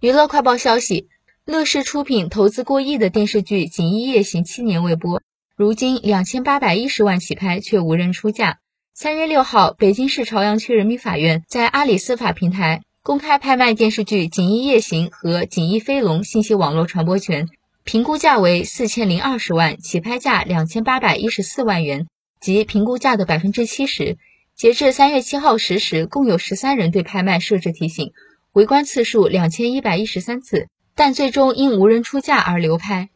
娱乐快报消息：乐视出品、投资过亿的电视剧《锦衣夜行》七年未播，如今两千八百一十万起拍，却无人出价。三月六号，北京市朝阳区人民法院在阿里司法平台公开拍卖电视剧《锦衣夜行》和《锦衣飞龙》信息网络传播权，评估价为四千零二十万，起拍价两千八百一十四万元，即评估价的百分之七十。截至三月七号十时，共有十三人对拍卖设置提醒，围观次数两千一百一十三次，但最终因无人出价而流拍。